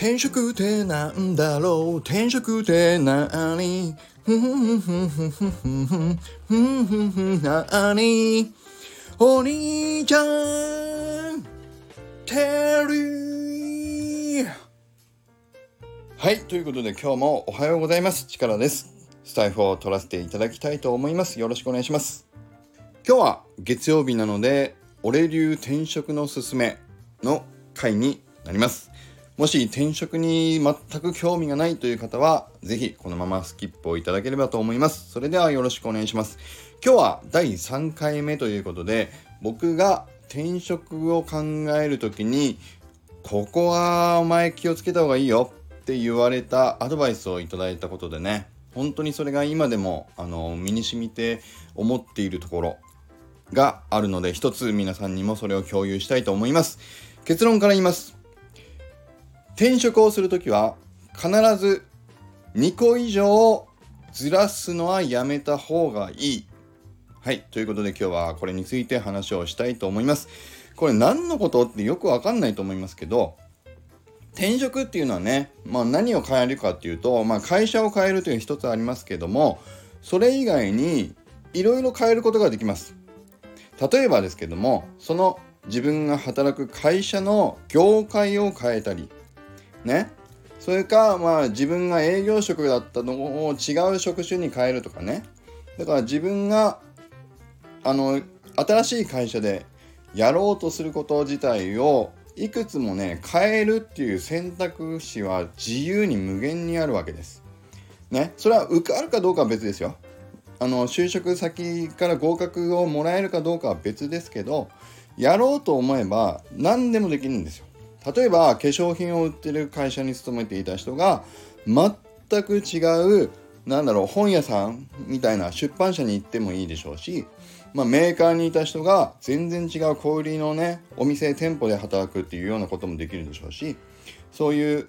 転職ってなんだろう？転職ってなにふんふんふんふんふんふんふんふんふんふんなにお兄ちゃんテリーはいということで今日もおはようございます力ですスタイフを取らせていただきたいと思いますよろしくお願いします今日は月曜日なので俺流転職のすすめの回になりますもし転職に全く興味がないという方は、ぜひこのままスキップをいただければと思います。それではよろしくお願いします。今日は第3回目ということで、僕が転職を考える時に、ここはお前気をつけた方がいいよって言われたアドバイスをいただいたことでね、本当にそれが今でもあの身に染みて思っているところがあるので、一つ皆さんにもそれを共有したいと思います。結論から言います。転職をするときは必ず2個以上ずらすのはやめた方がいい。はい。ということで今日はこれについて話をしたいと思います。これ何のことってよくわかんないと思いますけど、転職っていうのはね、まあ何を変えるかっていうと、まあ会社を変えるという一つありますけども、それ以外にいろいろ変えることができます。例えばですけども、その自分が働く会社の業界を変えたり、ねそれかまあ自分が営業職だったのを違う職種に変えるとかねだから自分があの新しい会社でやろうとすること自体をいくつもね変えるっていう選択肢は自由に無限にあるわけです。ねそれは受かるかどうかは別ですよ。あの就職先から合格をもらえるかどうかは別ですけどやろうと思えば何でもできるんですよ。例えば化粧品を売ってる会社に勤めていた人が全く違うなんだろう本屋さんみたいな出版社に行ってもいいでしょうし、まあ、メーカーにいた人が全然違う小売りのねお店店舗で働くっていうようなこともできるでしょうしそういう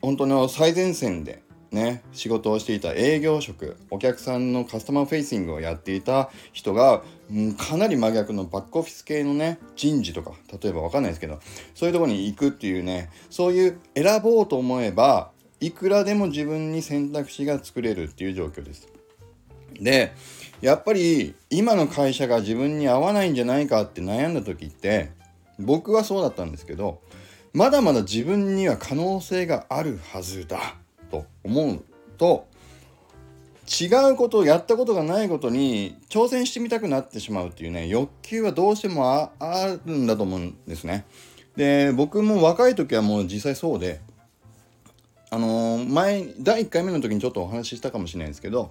本当の最前線でね、仕事をしていた営業職お客さんのカスタマーフェイシングをやっていた人が、うん、かなり真逆のバックオフィス系のね人事とか例えば分かんないですけどそういうとこに行くっていうねそういう選ぼうと思えばいくらでも自分に選択肢が作れるっていう状況です。でやっぱり今の会社が自分に合わないんじゃないかって悩んだ時って僕はそうだったんですけどまだまだ自分には可能性があるはずだと思うと違うことをやったことがないことに挑戦してみたくなってしまうっていうね欲求はどうしてもあるんだと思うんですね。で僕も若い時はもう実際そうであのー、前第1回目の時にちょっとお話ししたかもしれないんですけど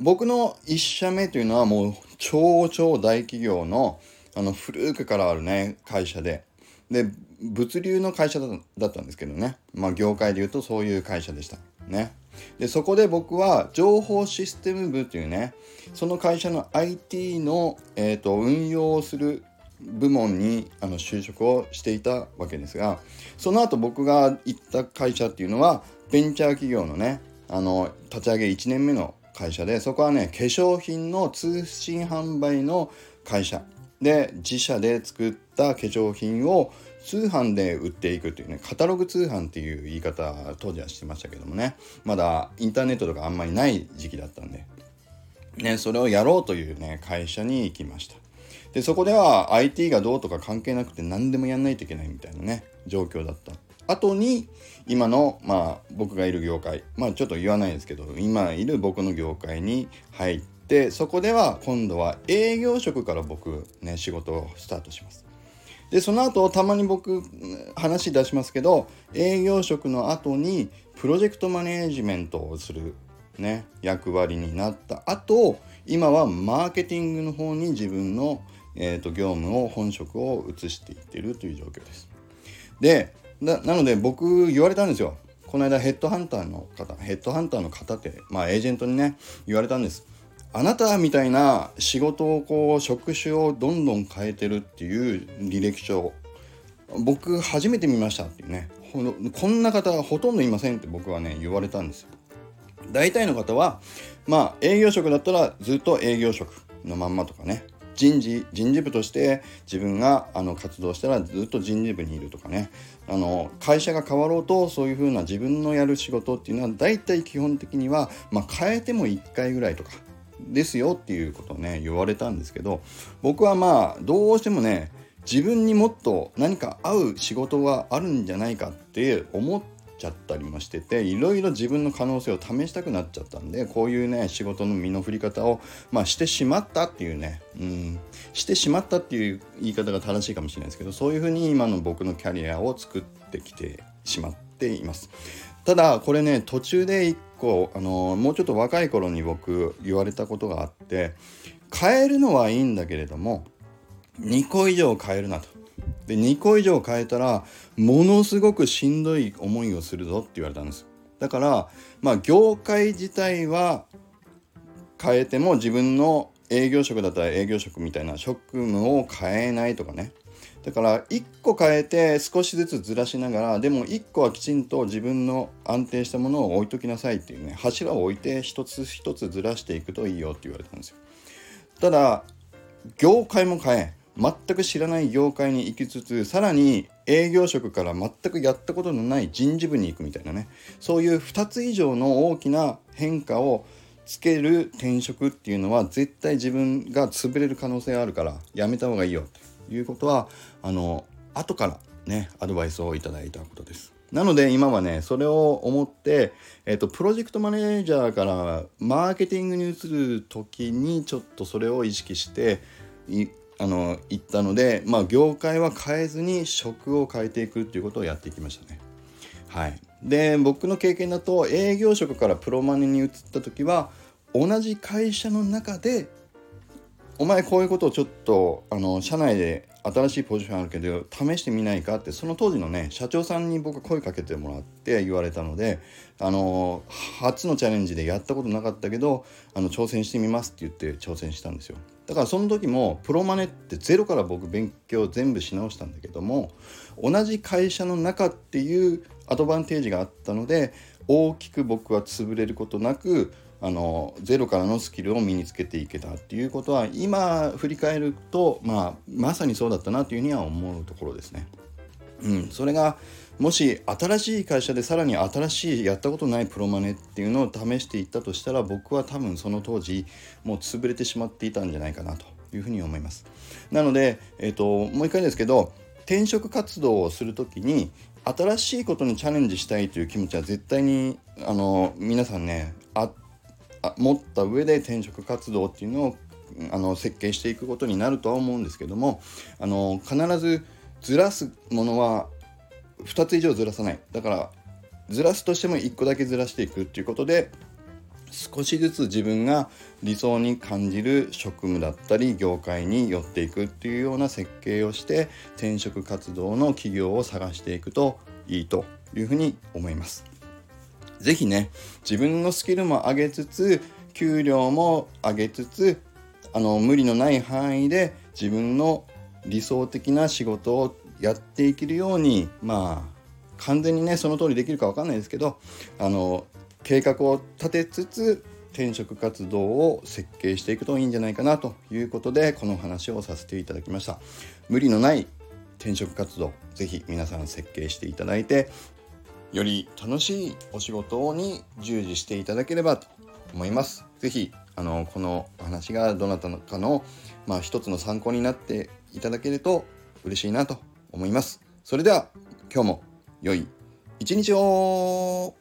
僕の1社目というのはもう超超大企業のあの古くからあるね会社でで物流の会社だったんですけどね。まあ業界で言うとそういう会社でした。ね。でそこで僕は情報システム部というねその会社の IT の、えーと、運用をする部門にあの就職をしていたわけですがその後僕が行った会社っていうのはベンチャー企業のねあの立ち上げ1年目の会社でそこはね化粧品の通信販売の会社で自社で作った化粧品を通販で売っていくっていうねカタログ通販っていう言い方当時はしてましたけどもね。まだインターネットとかあんまりない時期だったんで、ね、それをやろうというね会社に行きました。でそこでは IT がどうとか関係なくて何でもやんないといけないみたいなね状況だった。後に今のまあ僕がいる業界。まあちょっと言わないですけど今いる僕の業界に入ってそこでは今度は営業職から僕ね仕事をスタートします。でその後たまに僕話出しますけど営業職の後にプロジェクトマネージメントをする、ね、役割になった後今はマーケティングの方に自分の、えーと、業務を本職を移していってるという状況です。でなので僕言われたんですよ。この間ヘッドハンターの方ヘッドハンターの方ってまあエージェントにね言われたんです。あなたみたいな仕事をこう職種をどんどん変えてるっていう履歴書。僕初めて見ましたっていうね。こんな方ほとんどいませんって僕はね言われたんですよ。大体の方はまあ営業職だったらずっと営業職のまんまとかね。人事人事部として自分があの活動したらずっと人事部にいるとかね。あの会社が変わろうとそういうふうな自分のやる仕事っていうのは大体基本的には、まあ、変えても1回ぐらいとか。ですよっていうことをね言われたんですけど僕はまあどうしてもね自分にもっと何か合う仕事があるんじゃないかって思っちゃったりもしてていろいろ自分の可能性を試したくなっちゃったんでこういうね仕事の身の振り方を、まあ、してしまったっていうねうんしてしまったっていう言い方が正しいかもしれないですけどそういうふうに今の僕のキャリアを作ってきてしまっています。ただこれね途中で1個あのもうちょっと若い頃に僕言われたことがあって変えるのはいいんだけれども2個以上変えるなと。で2個以上変えたらものすごくしんどい思いをするぞって言われたんですだからまあ業界自体は変えても自分の営業職だったら営業職みたいな職務を変えないとかねだから1個変えて少しずつずらしながらでも1個はきちんと自分の安定したものを置いときなさいっていうね柱を置いて一つ一つずらしていくといいよって言われたんですよ。ただ業界も変え全く知らない業界に行きつつさらに営業職から全くやったことのない人事部に行くみたいなねそういう2つ以上の大きな変化をつける転職っていうのは絶対自分が潰れる可能性があるからやめた方がいいよということはあの後からねアドバイスをいただいたことです。なので今はねそれを思って、えーと、プロジェクトマネージャーからマーケティングに移る時にちょっとそれを意識していあの言ったので、まあ、業界は変えずに職を変えていくっていうことをやっていきましたね。はい、で僕の経験だと営業職からプロマネに移った時は同じ会社の中でお前こういうことをちょっとあの社内で新しいポジションあるけど試してみないかってその当時のね社長さんに僕は声かけてもらって言われたのであの初のチャレンジでやったことなかったけどあの挑戦してみますって言って挑戦したんですよ。だからその時もプロマネってゼロから僕勉強全部し直したんだけども同じ会社の中っていうアドバンテージがあったので大きく僕は潰れることなくあのゼロからのスキルを身につけていけたっていうことは今振り返ると、まあ、まさにそうだったなというふうには思うところですね。うん、それがもし新しい会社でさらに新しいやったことないプロマネっていうのを試していったとしたら僕は多分その当時もう潰れてしまっていたんじゃないかなというふうに思います。なので、えーと、もう一回ですけど転職活動をする時に新しいことにチャレンジしたいという気持ちは絶対にあの皆さんね持った上で転職活動っていうのをあの設計していくことになるとは思うんですけどもあの必ずずらすものは2つ以上ずらさないだからずらすとしても1個だけずらしていくっていうことで少しずつ自分が理想に感じる職務だったり業界に寄っていくっていうような設計をして転職活動の企業を探していくといいというふうに思います。是非ね自分のスキルも上げつつ給料も上げつつあの無理のない範囲で自分の理想的な仕事をやっていけるようにまあ完全にねその通りできるか分かんないですけどあの計画を立てつつ転職活動を設計していくといいんじゃないかなということでこの話をさせていただきました。無理のない転職活動ぜひ皆さん設計していただいてより楽しいお仕事に従事していただければと思いますぜひあのこの話がどなたかの、まあ、一つの参考になっていただけると嬉しいなと思います。それでは今日も良い一日を